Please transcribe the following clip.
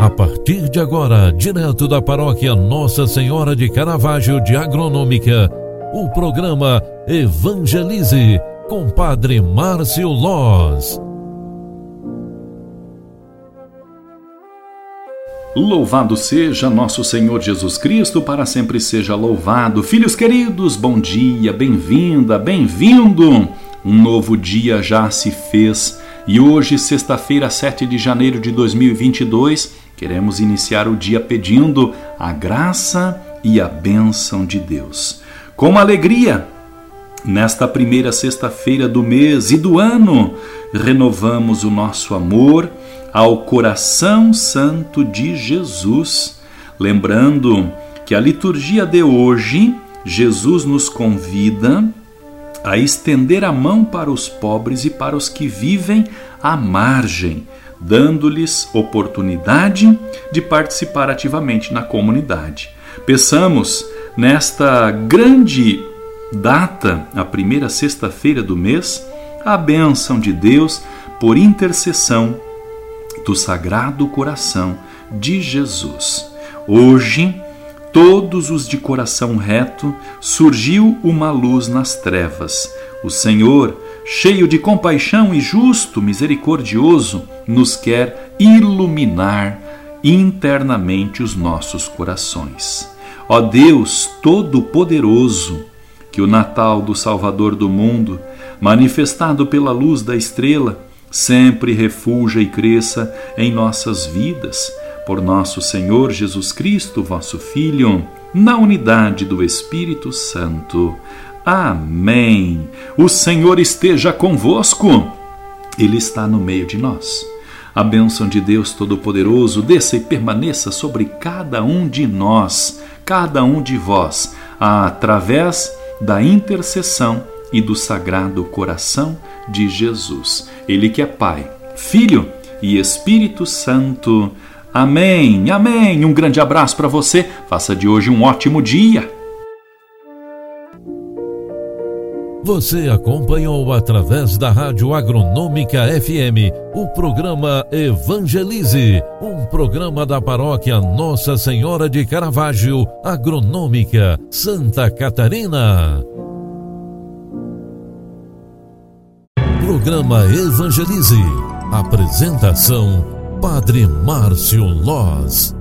A partir de agora, direto da paróquia Nossa Senhora de Caravaggio de Agronômica, o programa Evangelize com Padre Márcio Loz. Louvado seja nosso Senhor Jesus Cristo, para sempre seja louvado. Filhos queridos, bom dia, bem-vinda, bem-vindo. Um novo dia já se fez e hoje, sexta-feira, 7 de janeiro de 2022, Queremos iniciar o dia pedindo a graça e a bênção de Deus. Com alegria, nesta primeira sexta-feira do mês e do ano, renovamos o nosso amor ao coração santo de Jesus. Lembrando que a liturgia de hoje, Jesus nos convida a estender a mão para os pobres e para os que vivem à margem dando-lhes oportunidade de participar ativamente na comunidade. Peçamos nesta grande data, a primeira sexta-feira do mês, a bênção de Deus por intercessão do Sagrado Coração de Jesus. Hoje, todos os de coração reto, surgiu uma luz nas trevas. O Senhor cheio de compaixão e justo, misericordioso, nos quer iluminar internamente os nossos corações. Ó Deus Todo-Poderoso, que o Natal do Salvador do mundo, manifestado pela luz da estrela, sempre refuja e cresça em nossas vidas, por nosso Senhor Jesus Cristo, vosso Filho, na unidade do Espírito Santo. Amém. O Senhor esteja convosco. Ele está no meio de nós. A bênção de Deus Todo-Poderoso desça e permaneça sobre cada um de nós, cada um de vós, através da intercessão e do sagrado coração de Jesus. Ele que é Pai, Filho e Espírito Santo. Amém. Amém. Um grande abraço para você. Faça de hoje um ótimo dia. Você acompanhou através da Rádio Agronômica FM o programa Evangelize, um programa da paróquia Nossa Senhora de Caravaggio, Agronômica, Santa Catarina. Programa Evangelize. Apresentação: Padre Márcio Loz.